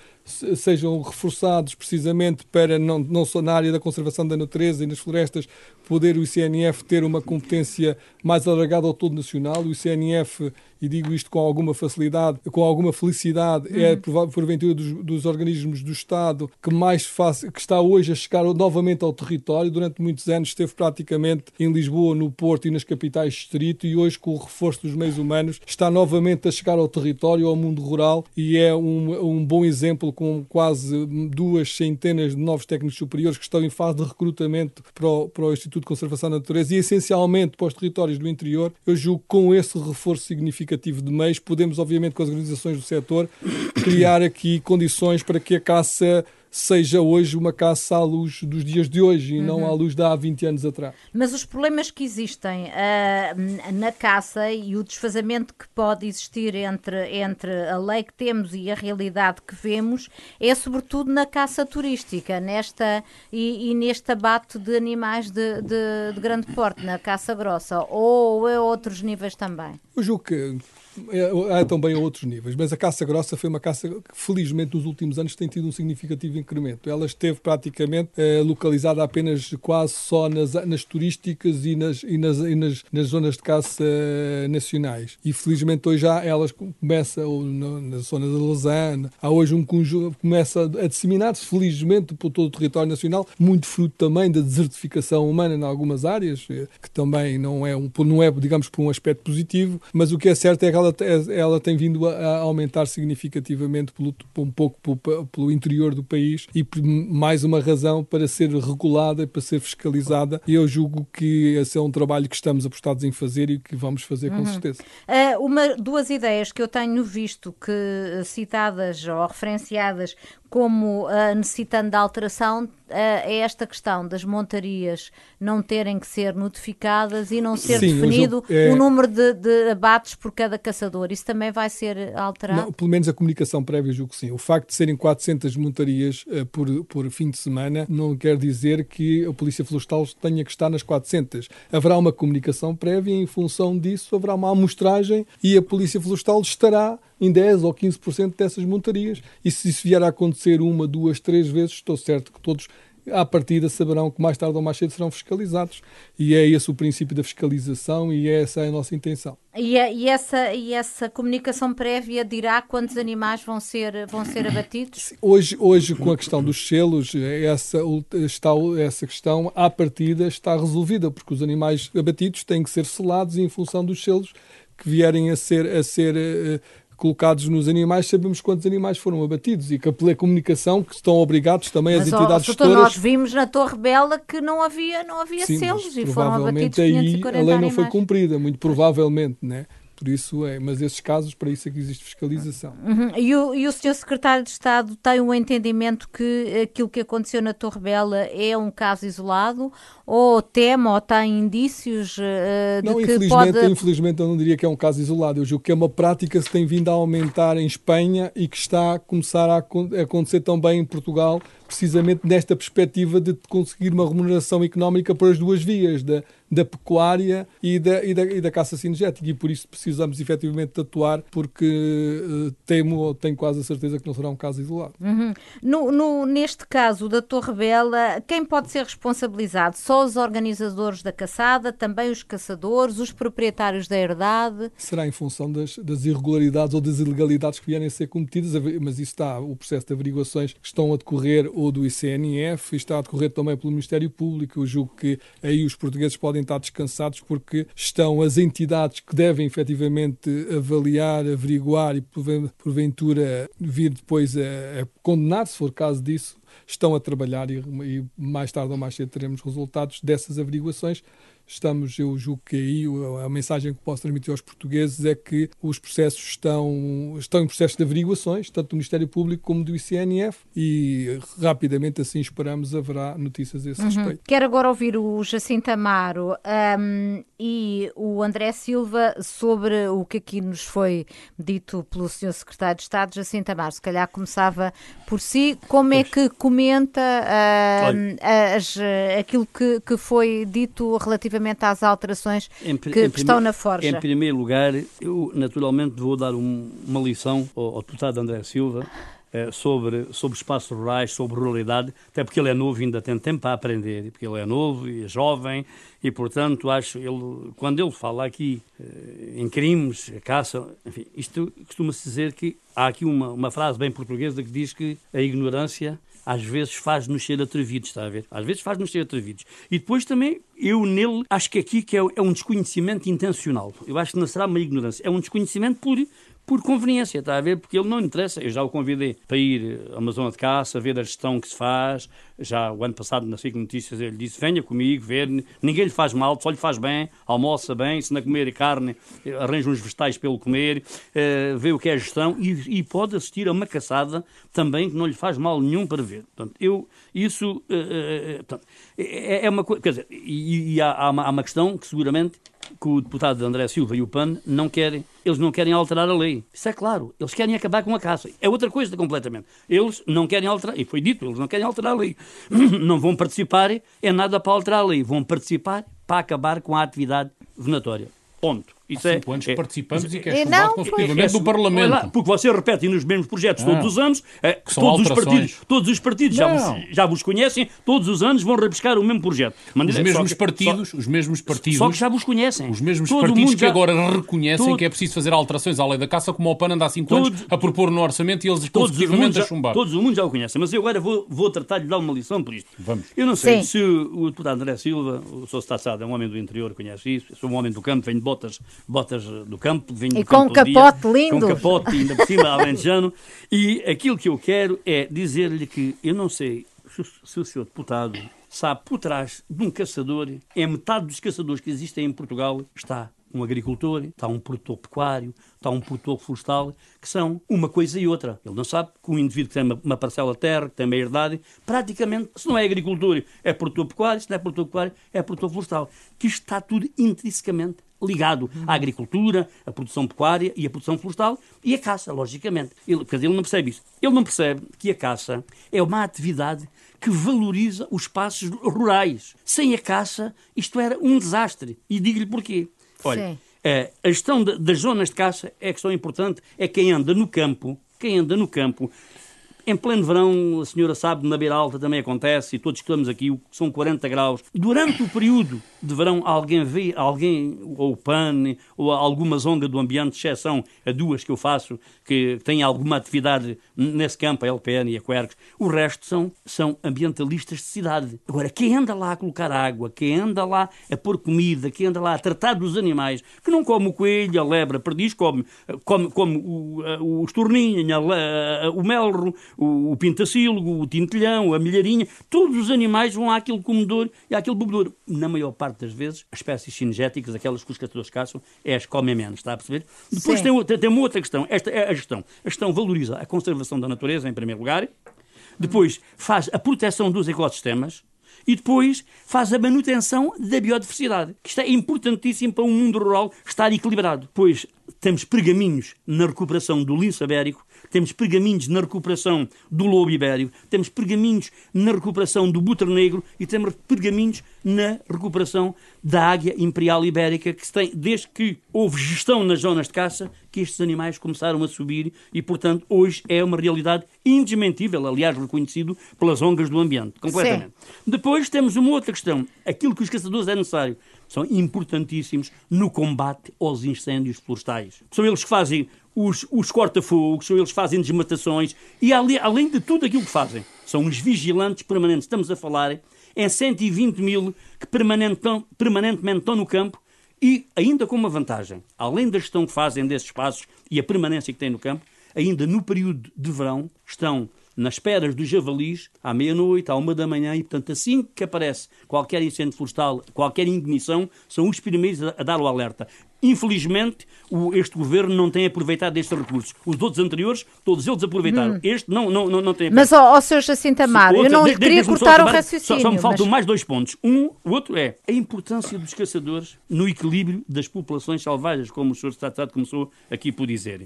sejam reforçados precisamente para, não, não só na área da conservação da natureza e nas florestas, poder o ICNF ter uma competência mais alargada ao todo nacional. O ICNF, e digo isto com alguma facilidade, com alguma felicidade, é, uhum. é porventura dos, dos, organismos do Estado que mais faz, que está hoje a chegar novamente ao território. Durante muitos anos esteve praticamente em Lisboa, no Porto e nas capitais distrito e hoje com o reforço dos meios humanos está novamente a chegar ao território, ao mundo rural e é um, um bom exemplo com quase duas centenas de novos técnicos superiores que estão em fase de recrutamento para o, para o Instituto de Conservação da Natureza e essencialmente para os territórios do interior. Eu julgo que com esse reforço significativo de meios podemos, obviamente, com as organizações do setor, criar aqui condições para que a caça seja hoje uma caça à luz dos dias de hoje e uhum. não à luz de há 20 anos atrás. Mas os problemas que existem uh, na caça e o desfazamento que pode existir entre, entre a lei que temos e a realidade que vemos é sobretudo na caça turística nesta, e, e neste abate de animais de, de, de grande porte, na caça grossa, ou a outros níveis também? Eu julgo que há também a outros níveis, mas a caça grossa foi uma caça que, felizmente, nos últimos anos tem tido um significativo incremento. Ela esteve praticamente eh, localizada apenas quase só nas, nas turísticas e, nas, e, nas, e nas, nas, zonas de caça nacionais. E, felizmente, hoje já elas começam na zona da Lausanne, há hoje um conjunto, começa a disseminar-se, felizmente, por todo o território nacional, muito fruto também da desertificação humana em algumas áreas, eh, que também não é, um, não é digamos, por um aspecto positivo, mas o que é certo é que ela ela, ela tem vindo a, aumentar significativamente pelo, um pouco pelo, pelo, interior do país e mais uma razão para ser regulada, para ser fiscalizada. E eu julgo que esse é um trabalho que estamos apostados em fazer e que vamos fazer com uhum. certeza. Uh, uma, duas ideias que eu tenho visto que citadas ou referenciadas como uh, necessitando de alteração uh, é esta questão das montarias não terem que ser notificadas e não ser Sim, definido é... o número de, de, abates por cada caçador. Isso também vai ser alterado? Não, pelo menos a comunicação prévia, julgo que sim. O facto de serem 400 montarias uh, por, por fim de semana não quer dizer que a Polícia Florestal tenha que estar nas 400. Haverá uma comunicação prévia e em função disso haverá uma amostragem e a Polícia Florestal estará em 10 ou 15% dessas montarias. E se isso vier a acontecer uma, duas, três vezes, estou certo que todos à partida saberão que mais tarde ou mais cedo serão fiscalizados. E é esse o princípio da fiscalização e essa é a nossa intenção. E, e, essa, e essa comunicação prévia dirá quantos animais vão ser, vão ser abatidos? Hoje, hoje, com a questão dos selos, essa, está, essa questão, à partida, está resolvida, porque os animais abatidos têm que ser selados em função dos selos que vierem a ser, a ser uh, colocados nos animais, sabemos quantos animais foram abatidos e que pela comunicação que estão obrigados também mas, as entidades ó, gestoras... nós vimos na Torre Bela que não havia, não havia Sim, selos e foram abatidos aí 540 a lei não animais. foi cumprida, muito provavelmente, né? Por isso é, mas esses casos, para isso é que existe fiscalização. Uhum. E, o, e o Sr. Secretário de Estado tem um entendimento que aquilo que aconteceu na Torre Bela é um caso isolado, ou teme ou tem indícios uh, de não, que infelizmente, pode... infelizmente eu não diria que é um caso isolado. Eu julgo que é uma prática que se tem vindo a aumentar em Espanha e que está a começar a acontecer também em Portugal, precisamente nesta perspectiva de conseguir uma remuneração económica por as duas vias, da, da pecuária e da, e, da, e da caça cinegética. E por isso precisamos efetivamente atuar, porque uh, temo ou tenho quase a certeza que não será um caso isolado. Uhum. No, no, neste caso da Torre Bela, quem pode ser responsabilizado? Só os organizadores da caçada, também os caçadores, os proprietários da herdade? Será em função das, das irregularidades ou das ilegalidades que vierem a ser cometidas, mas isso está, o processo de averiguações que estão a decorrer ou do ICNF, está a decorrer também pelo Ministério Público. Eu julgo que aí os portugueses podem estar descansados porque estão as entidades que devem efetivamente avaliar, averiguar e porventura vir depois a, a condenar, se for caso disso, estão a trabalhar e, e, mais tarde ou mais cedo teremos resultados dessas averiguações estamos, eu julgo que aí a mensagem que posso transmitir aos portugueses é que os processos estão, estão em processo de averiguações, tanto do Ministério Público como do ICNF, e rapidamente assim esperamos haverá notícias a esse uhum. respeito. Quero agora ouvir o Jacinto Amaro um, e o André Silva sobre o que aqui nos foi dito pelo Sr. Secretário de Estado, Jacinto Amaro. Se calhar começava por si, como é que comenta uh, as, aquilo que, que foi dito relativamente às alterações em, que, em que estão na Forja? Em primeiro lugar, eu naturalmente vou dar um, uma lição ao, ao deputado André Silva eh, sobre, sobre espaços rurais, sobre ruralidade, até porque ele é novo e ainda tem tempo para aprender, porque ele é novo e é jovem, e portanto acho, ele, quando ele fala aqui eh, em crimes, caça, enfim, isto costuma-se dizer que há aqui uma, uma frase bem portuguesa que diz que a ignorância às vezes faz-nos ser atrevidos, está a ver? Às vezes faz-nos ser atrevidos. E depois também, eu nele, acho que aqui que é, é um desconhecimento intencional. Eu acho que não será uma ignorância, é um desconhecimento por, por conveniência, está a ver? Porque ele não interessa. Eu já o convidei para ir a uma zona de caça, ver a gestão que se faz. Já o ano passado, na SIC Notícias, ele disse: venha comigo, ver. Ninguém lhe faz mal, só lhe faz bem, almoça bem. Se não comer carne, arranja uns vegetais pelo comer, uh, vê o que é a gestão e, e, pode assistir a uma caçada também que não lhe faz mal nenhum para ver. Portanto, eu, isso é, é, uma coisa. Quer dizer, e, e há, há, uma, há uma questão que seguramente que o deputado André Silva e o PAN não querem, eles não querem alterar a lei. Isso é claro, eles querem acabar com a caça. É outra coisa completamente. Eles não querem alterar, e foi dito, eles não querem alterar a lei. Não vão participar é nada para alterar a lei, vão participar para acabar com a atividade venatória. Ponto. Isso Há cinco é, anos é, participamos e que é chumbado consecutivamente é, do Parlamento. Lá, porque vocês repetem nos mesmos projetos todos os anos, é, que todos, os partidos, todos os partidos já vos, já vos conhecem, todos os anos vão repescar o mesmo projeto. Mas, os mesmos que, partidos, só, os mesmos partidos... Só que já vos conhecem. Os mesmos Todo partidos que já, agora reconhecem todo, que é preciso fazer alterações à lei da caça, como o PAN anda há cinco todo, anos a propor no orçamento e eles consecutivamente a chumbar. Todos o mundo já o conhecem, mas eu agora vou, vou tratar de dar uma lição por isto. Vamos. Eu não sei Sim. se o deputado André Silva, o Sr. Stassado é um homem do interior, conhece isso, sou um homem do campo, venho de botas, botas do campo, vinho e do com campo capote dia, lindo. Com capote ainda por cima, alentejano. E aquilo que eu quero é dizer-lhe que eu não sei se, se o senhor deputado sabe por trás de um caçador, é metade dos caçadores que existem em Portugal está um agricultor, está um produtor pecuário, está um produtor florestal, que são uma coisa e outra. Ele não sabe que um indivíduo que tem uma, uma parcela de terra, que tem uma herdade, praticamente, se não é agricultor, é produtor pecuário, se não é produtor pecuário, é produtor florestal. Que isto está tudo intrinsecamente ligado à agricultura, à produção pecuária e à produção florestal e à caça, logicamente. Ele, quer dizer, ele não percebe isso. Ele não percebe que a caça é uma atividade que valoriza os espaços rurais. Sem a caça, isto era um desastre. E digo-lhe porquê. Olha, é, a gestão das zonas de caça é a questão importante. É quem anda no campo, quem anda no campo em pleno verão, a senhora sabe, na beira alta também acontece, e todos estamos aqui, são 40 graus. Durante o período de verão, alguém vê, alguém, ou o PAN, ou alguma zonga do ambiente, exceção a duas que eu faço, que têm alguma atividade nesse campo, a LPN e a Quercus, o resto são, são ambientalistas de cidade. Agora, quem anda lá a colocar água, quem anda lá a pôr comida, quem anda lá a tratar dos animais, que não come o coelho, a lebra, a perdiz, come, come, come o, o estorninho, o melro, o, o pintacílogo, o tintelhão, a milharinha, todos os animais vão àquele comedor e àquele bebedouro. Na maior parte das vezes, as espécies cinegéticas, aquelas que os caçadores caçam, é as que comem menos, está a perceber? Depois tem, outra, tem uma outra questão, esta é a gestão. A gestão valoriza a conservação da natureza, em primeiro lugar, depois faz a proteção dos ecossistemas, e depois faz a manutenção da biodiversidade, que isto é importantíssimo para um mundo rural estar equilibrado. Pois temos pergaminhos na recuperação do lince ibérico, temos pergaminhos na recuperação do lobo ibérico, temos pergaminhos na recuperação do butre negro e temos pergaminhos na recuperação da águia imperial ibérica, que se tem, desde que houve gestão nas zonas de caça, que estes animais começaram a subir e, portanto, hoje é uma realidade indesmentível, aliás, reconhecido pelas ondas do ambiente, completamente. Sim. Depois temos uma outra questão. Aquilo que os caçadores é necessário são importantíssimos no combate aos incêndios florestais. São eles que fazem os, os corta-fogos, são eles que fazem desmatações e, além de tudo aquilo que fazem, são os vigilantes permanentes. Estamos a falar em 120 mil que permanentemente estão no campo e ainda com uma vantagem. Além da gestão que fazem desses espaços e a permanência que têm no campo, ainda no período de verão estão nas esperas dos javalis, à meia-noite, à uma da manhã, e portanto, assim que aparece qualquer incêndio florestal, qualquer ignição, são os primeiros a, dar o alerta. Infelizmente, o, este governo não tem aproveitado estes recursos. Os outros anteriores, todos eles aproveitaram. Hum. Este não, não, não, não tem. Mas, ó, ó Sr. Jacinto Amaro, eu não lhe queria cortar o raciocínio. Só, só me faltam mas... mais dois pontos. Um, o outro é a importância dos caçadores no equilíbrio das populações selvagens, como o Sr. Estado começou aqui por dizer.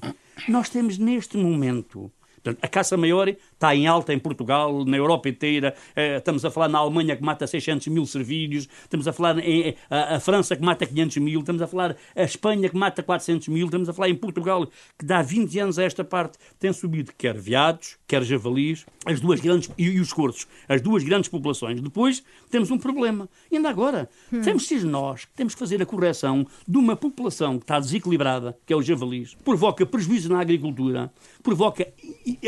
Nós temos neste momento Portanto, a caça maior está em alta em Portugal, na Europa inteira. Eh, estamos a falar na Alemanha que mata 600 mil servídeos. Estamos a falar em a, a, França que mata 500 mil. Estamos a falar a Espanha que mata 400 mil. Estamos a falar em Portugal que dá 20 anos a esta parte tem subido quer veados, quer javalis, as duas grandes e, e os corços, as duas grandes populações. Depois temos um problema. Ainda agora, hum. temos ser nós que temos que fazer a correção de uma população que está desequilibrada, que é o javalis, provoca prejuízo na agricultura, provoca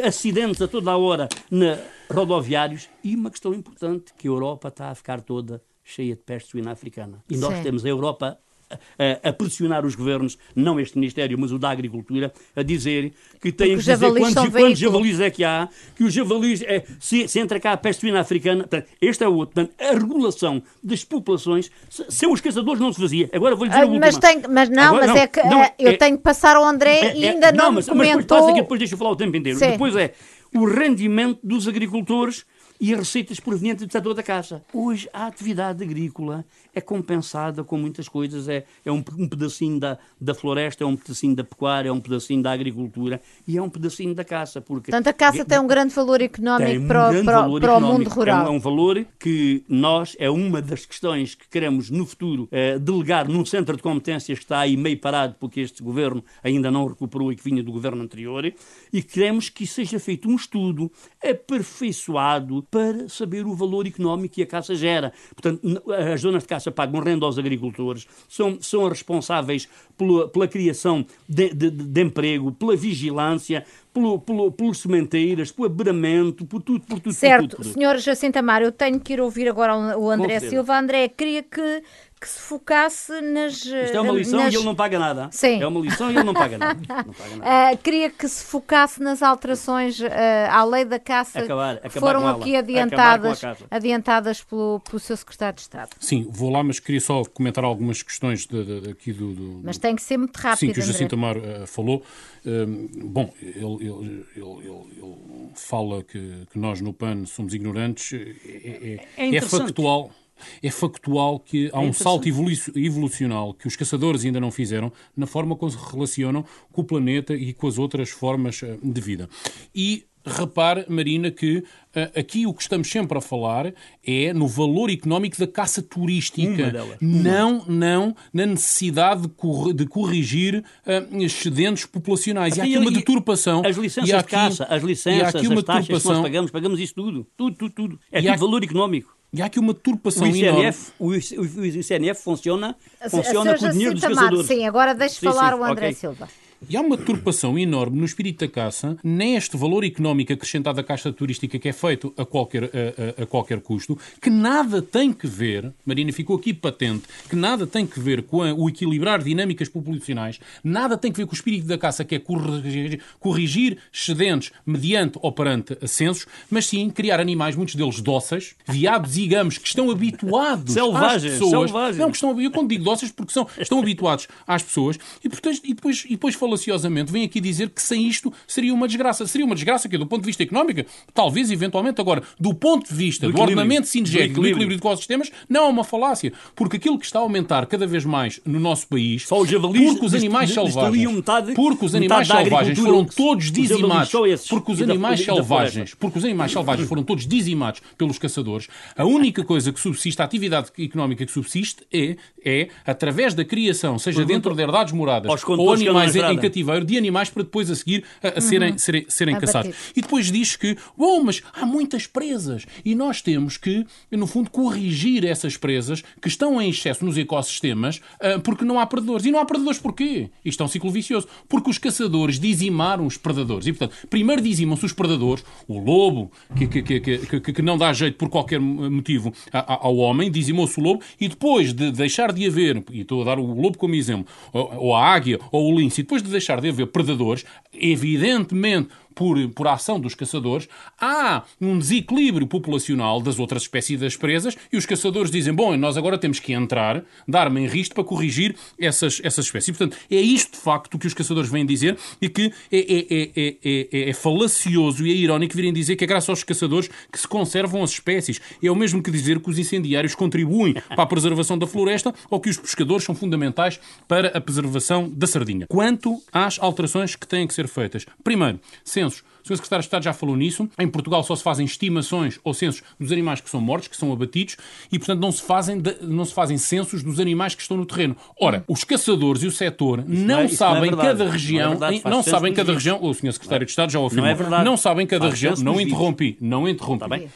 acidentes a toda a hora na rodoviários e uma questão importante, que a Europa está a ficar toda cheia de peste suína africana. E nós Sim. temos a Europa a, a, pressionar os governos, não este Ministério, mas o da Agricultura, a dizer que têm que dizer quantos, quantos javalis é que há, que os javalis, é, se, se entra cá a peste suína africana, este é o outro. Portanto, a regulação das populações, se, sem os caçadores não se fazia. Agora vou-lhe dizer a mas, tem, mas não, Agora, mas não, é que não, é, eu tenho que passar ao André é, e ainda é, não, não mas, comentou... Mas depois passa aqui, depois deixa eu falar o tempo inteiro. Sim. Depois é o rendimento dos agricultores e as receitas provenientes do setor da caça. Hoje a atividade agrícola é compensada com muitas coisas, é, é um, um, pedacinho da, da floresta, é um pedacinho da pecuária, é um pedacinho da agricultura e é um pedacinho da caça. Porque Portanto, a caça é, tem um grande valor económico um para, para, valor para económico. o mundo rural. É um, é um, valor que nós, é uma das questões que queremos no futuro eh, delegar num centro de competências que está aí meio parado porque este governo ainda não recuperou e que vinha do governo anterior e queremos que seja feito um estudo aperfeiçoado para saber o valor económico que a caça gera. Portanto, as zonas de caça pagam renda aos agricultores, são, são responsáveis pela, pela criação de, de, de, emprego, pela vigilância, pelo, pelo, pelos sementeiras, pelo aberamento, por tudo, por tudo. Certo, por tudo, por tudo. senhor Jacinto Amaro, eu tenho que ir ouvir agora o André Silva. André, queria que que se focasse nas. Isto é uma lição nas... e ele não paga nada. Sim. É uma lição e ele não paga nada. Não paga nada. Uh, queria que se focasse nas alterações uh, à lei da caça acabar, acabar que foram aqui adiantadas, adiantadas pelo, pelo seu secretário de Estado. Sim, vou lá, mas queria só comentar algumas questões de, de, de, aqui do, do, Mas tem que ser muito rápido. Sim, que o Jacinto Amaro uh, falou. bom, ele, ele, ele, ele fala que, que, nós no PAN somos ignorantes. É, é, é, é factual é factual que há é um salto evolucional que os caçadores ainda não fizeram na forma como se relacionam com o planeta e com as outras formas eh, de vida. E repare, Marina, que uh, aqui o que estamos sempre a falar é no valor económico da caça turística. Não, não na necessidade de, cor de corrigir uh, excedentes populacionais. E há aqui uma deturpação. As licenças aqui, de caça, as licenças, as taxas que nós pagamos, pagamos isso tudo. Tudo, tudo, tudo. É tudo há... valor económico. E há aqui uma turpação o ICNF, enorme. O ICNF funciona, funciona com o dinheiro dos caçadores. Sim, agora deixe falar sim, o André okay. Silva. E há uma turpação enorme no espírito da caça, neste valor económico acrescentado à caixa turística que é feito a qualquer, a, a, a, qualquer custo, que nada tem que ver, Marina, ficou aqui patente, que nada tem que ver com o equilibrar dinâmicas populacionais, nada tem que ver com o espírito da caça, que é corrigir, corrigir excedentes mediante ou perante ascensos, mas sim criar animais, muitos deles dóceis, viados e gamos, que estão habituados selvagens, às pessoas. Selvagens. Não, que estão, eu quando digo dóceis, porque são, estão habituados às pessoas, e, portanto, e depois, e depois falamos falaciosamente vem aqui dizer que sem isto seria uma desgraça. Seria uma desgraça que do ponto de vista económico, talvez, eventualmente. Agora, do ponto de vista do, do ordenamento cinegético, do, do equilíbrio de ecossistemas, não é uma falácia. Porque aquilo que está a aumentar cada vez mais no nosso país, Só os javalis porque os animais selvagens, metade, porque os animais selvagens foram todos dizimados, porque os animais selvagens, porque os animais selvagens foram todos dizimados pelos caçadores, a única coisa que subsiste, a atividade económica que subsiste é, é através da criação, seja dentro de herdades moradas ou animais em, em cativeiro de animais para depois a seguir a, a serem, uhum. serem, serem caçados. E depois diz que, bom, mas há muitas presas e nós temos que, no fundo, corrigir essas presas que estão em excesso nos ecossistemas uh, porque não há predadores. E não há predadores porquê? Isto é um ciclo vicioso. Porque os caçadores dizimaram os predadores. E, portanto, primeiro dizimam-se os predadores, o lobo, que, que, que, que, que não dá jeito por qualquer motivo ao homem, dizimou-se o lobo, e depois de deixar de haver, e estou a dar o lobo como exemplo, ou a águia, ou o lince, e depois de deixar de haver predadores, evidentemente por, por ação dos caçadores, há um desequilíbrio populacional das outras espécies das presas e os caçadores dizem, bom, nós agora temos que entrar, dar-me em risco para corrigir essas, essas espécies. Portanto, é isto de facto que os caçadores vêm dizer e que é, é, é, é, é falacioso e é irónico virem dizer que é graças aos caçadores que se conservam as espécies. É o mesmo que dizer que os incendiários contribuem para a preservação da floresta ou que os pescadores são fundamentais para a preservação da sardinha. Quanto às alterações que têm que ser feitas. Primeiro, censos. O Sr. Secretário de Estado já falou nisso. Em Portugal só se fazem estimações ou censos dos animais que são mortos, que são abatidos, e, portanto, não se fazem, de, não se fazem censos dos animais que estão no terreno. Ora, os caçadores e o setor não, não é, sabem não é cada região, não, é verdade, não sabem cada região, o Sr. Secretário de Estado já o afirmou, não, é verdade. não sabem cada faz região, não interrompi, não interrompi. Tá bem?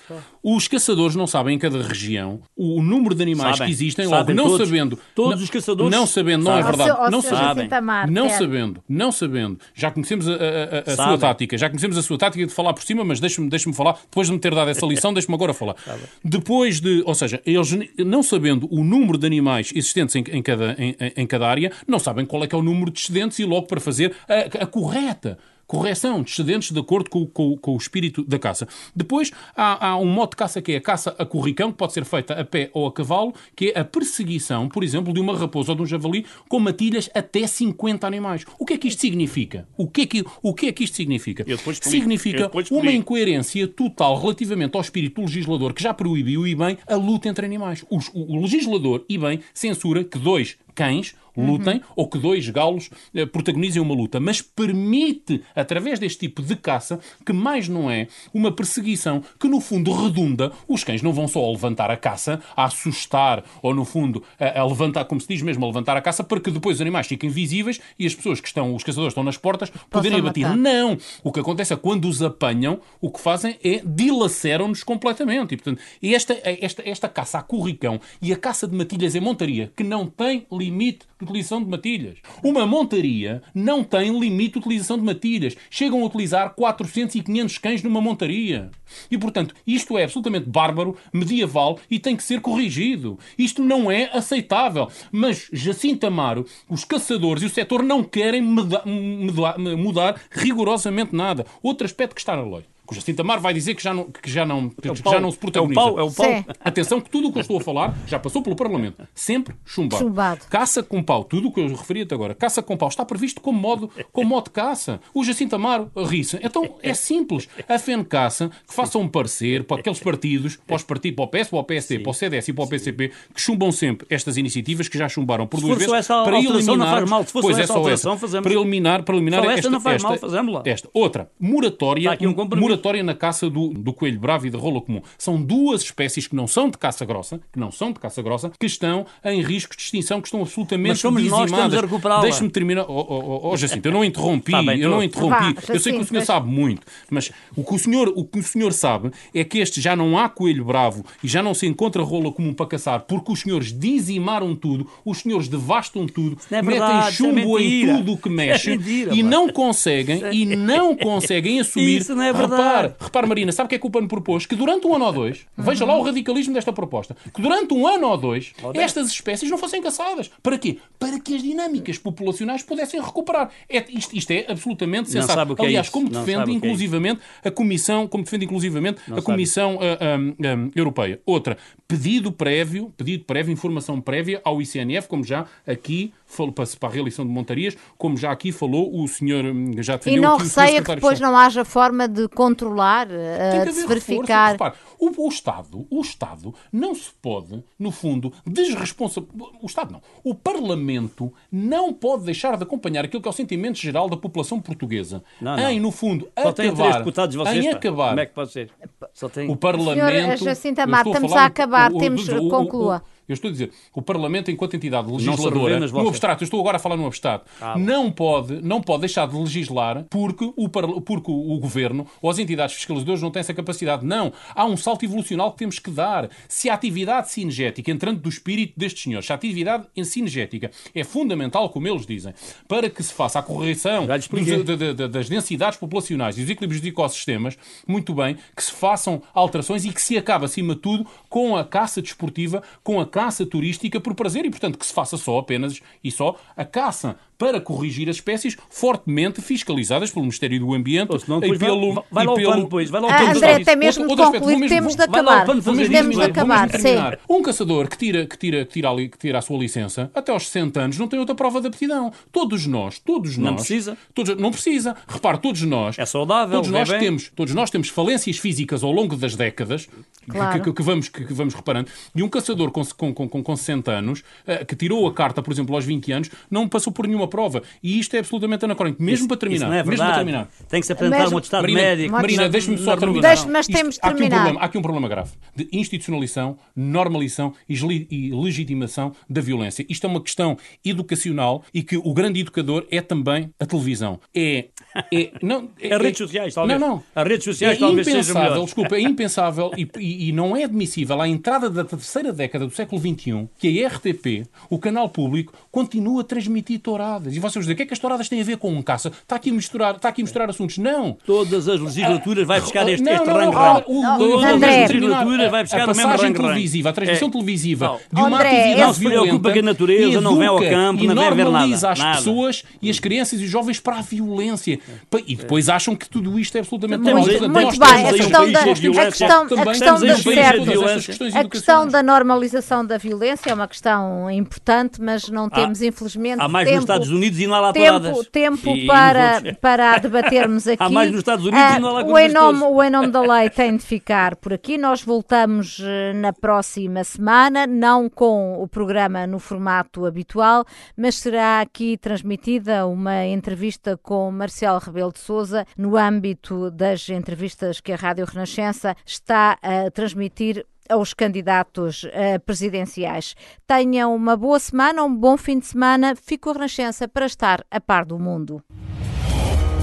Os caçadores não sabem em cada região o número de animais sabem, que existem, logo não todos, sabendo. Todos os caçadores. Não sabendo, não é verdade. Não sabem. Não sabendo, não sabendo. Já conhecemos a, a, a sua tática, já conhecemos a sua tática de falar por cima, mas deixe-me deixe falar. Depois de me ter dado essa lição, deixe-me agora falar. Depois de, ou seja, eles não sabendo o número de animais existentes em, em cada, em, em, cada área, não sabem qual é que é o número de excedentes e logo para fazer a, a correta correção de excedentes de acordo com, com, com, o espírito da caça. Depois há, há, um modo de caça que é a caça a corricão, que pode ser feita a pé ou a cavalo, que é a perseguição, por exemplo, de uma raposa ou de um javali com matilhas até 50 animais. O que é que isto significa? O que é que, o que, é que isto significa? Significa uma incoerência total relativamente ao espírito legislador que já proibiu e bem a luta entre animais. o, o legislador e bem censura que dois cães lutem uhum. ou que dois galos eh, protagonizem uma luta, mas permite, através deste tipo de caça, que mais não é uma perseguição que, no fundo, redunda. Os cães não vão só levantar a caça, a assustar ou, no fundo, a, a, levantar, como se diz mesmo, a levantar a caça para que depois os animais fiquem visíveis e as pessoas que estão, os caçadores estão nas portas, poderem abater. Não! O que acontece é que quando os apanham, o que fazem é dilaceram-nos completamente. E, portanto, esta, esta, esta caça a curricão e a caça de matilhas em montaria, que não tem limite utilização de matilhas. Uma montaria não tem limite de utilização de matilhas. Chegam a utilizar 400 e 500 cães numa montaria. E, portanto, isto é absolutamente bárbaro, medieval e tem que ser corrigido. Isto não é aceitável. Mas Jacinto Amaro, os caçadores e o setor não querem mudar, rigorosamente nada. Outro aspecto que está na lei que o Jacinto Amar vai dizer que já não, que já não, que, é já não se protagoniza. É o pau, é o pau. Atenção que tudo o que eu estou a falar já passou pelo Parlamento. Sempre chumbado. chumbado. Caça com pau, tudo o que eu referi até agora, caça com pau, está previsto como modo, como modo de caça. O Jacinto Amaro ri-se. Então é simples. A FEN Caça que faça um parecer para aqueles partidos, para os partidos, para o PS, para o PSD, Sim. para o CDS e para o PCP, que chumbam sempre estas iniciativas que já chumbaram por duas vezes para eliminar. Não faz mal. Se fosse pois é só essa. Fazemos... Para eliminar, para eliminar esta, esta, não faz esta, mal, fazemos lá. Esta. Outra, moratória, um moratória na caça do do, coelho bravo e da rola comum. São duas espécies que não são de caça grossa, que não são de caça grossa, que estão em risco de extinção, que estão absolutamente Mas somos dizimadas. nós estamos a recuperá-la. Deixe-me terminar. Oh, oh, oh, Jacinto, eu não interrompi, tá bem, eu não interrompi. Vá, eu sei que o senhor sabe muito, mas o que o senhor, o que o senhor sabe é que este já não há coelho bravo e já não se encontra rola comum para caçar, porque os senhores dizimaram tudo, os senhores devastam tudo, é verdade, metem é chumbo é em tudo o que mexe é mentira, e não conseguem e não conseguem assumir. Isso não é verdade. Repare, repare Marina, sabe o que é que o PAN propôs? Que durante um ano ou dois, veja lá o radicalismo desta proposta, que durante um ano ou dois, estas espécies não fossem caçadas. Para quê? Para que as dinâmicas populacionais pudessem recuperar. É, isto, isto, é absolutamente sensato. É Aliás, é como defende inclusivamente a Comissão, como defende inclusivamente a Comissão uh, um, um, Europeia. Outra, pedido prévio, pedido prévio, informação prévia ao ICNF, como já aqui falou para, para a reeleição de montarias, como já aqui falou o senhor, hum, já defendeu E não aqui, receia que depois não haja forma de controlar, uh, de se verificar. Repare, o, o, Estado, o Estado não se pode, no fundo, desresponsabilizar. O Estado não. O Parlamento não pode deixar de acompanhar aquilo que é o sentimento geral da população portuguesa. Não, não. Em, no fundo, Só acabar. Deputados vocês, em acabar. Como é que pode ser? Só tem... O Parlamento. Senhor Jacinta Mar, estamos a, a acabar, o, temos. O, conclua. Eu estou a dizer, o Parlamento, enquanto entidade legisladora, no abstrato, eu estou agora a falar no abstrato, ah, não, pode, não pode deixar de legislar porque o, porque o Governo ou as entidades fiscalizadoras não têm essa capacidade. Não. Há um salto evolucional que temos que dar. Se a atividade cinegética, entrando do espírito destes senhores, se a atividade cinegética é fundamental, como eles dizem, para que se faça a correção dos, das densidades populacionais e dos equilíbrios de ecossistemas, muito bem, que se façam alterações e que se acabe, acima de tudo, com a caça desportiva, com a caça turística por prazer e, portanto, que se faça só apenas e só a caça para corrigir as espécies fortemente fiscalizadas pelo Ministério do Ambiente Ou senão e vai- pelo... vai lá e o pelo- pano depois, vai lá Ah, André, até mesmo de Outro aspecto, concluir, mesmo- temos de acabar. pano mesmo Temos de acabar, sim. Um caçador que tira, que, tira, que, tira ali, que tira a sua licença até aos 60 anos não tem outra prova de aptidão. Todos nós, todos Não nós... precisa? Todos, não precisa. Repare, todos nós... É saudável, Todos nós, bem. temos, todos nós temos falências físicas ao longo das décadas que- Claro. que, que vamos, que, que vamos reparando. E um caçador com, com, com, com- com 60 anos, eh, que tirou a carta, por exemplo, aos 20 anos, não passou por nenhuma prova. E isto é absolutamente anacrónico. Mesmo Isso- para terminar. Isso não é mesmo para terminar. Tem que se apresentar Mas- um atestado Marina, médico. Marina na- deixa-me só na terminar. Deixe- mas temos há aqui um problema, há aqui um problema grave de institucionalização, normalização e e legitimação da violência. Isto é uma questão educacional e que o grande educador é também a televisão. É. é não, é, As redes sociais, talvez. Não, não. As redes sociais é talvez sejam impensável, desculpa, é impensável e, e- e não é admissível à entrada da terceira década do século XXI que a RTP, o canal público, continua a transmitir touradas. E vocês vão dizer, o que é que as touradas têm a ver com um caça? Está aqui a misturar, está aqui a misturar assuntos. Não! Todas as legislaturas vai buscar este, Não, este não, não, rango-rango. o- Não, o- Todas André. as legislaturas vai buscar a o mesmo passagem rango-rango. televisiva, a transmissão É. televisiva Não. de uma André, atividade não se preocupa violenta que a natureza não vem ao educa campo, não vem ver normaliza nada. as Nada. pessoas e as crianças e os jovens para a violência. E depois acham que tudo isto é absolutamente normal. Muito nós bem, a questão da- a questão- a questão certo. A questão da normalização da violência é uma questão importante, mas não temos, infelizmente, Há mais tempo, nos Estados Unidos e não há lá tempo, tempo E- e para, outros- para a debatermos aqui. Há mais nos Estados Unidos Ah, e não há lá com o, em nome, o Em Nome da Lei tem de ficar por aqui. Nós voltamos eh, na próxima semana, não com o programa no formato habitual, mas será aqui transmitida uma entrevista com Marcelo Rebelo de Souza no âmbito das entrevistas que a Rádio Renascença está a transmitir aos candidatos eh, presidenciais. Tenham uma boa semana, um bom fim de semana. Fico a Renascença para estar a par do mundo.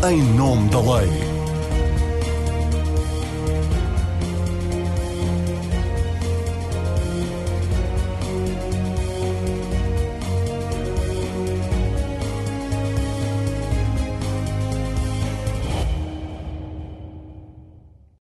Em nome da lei.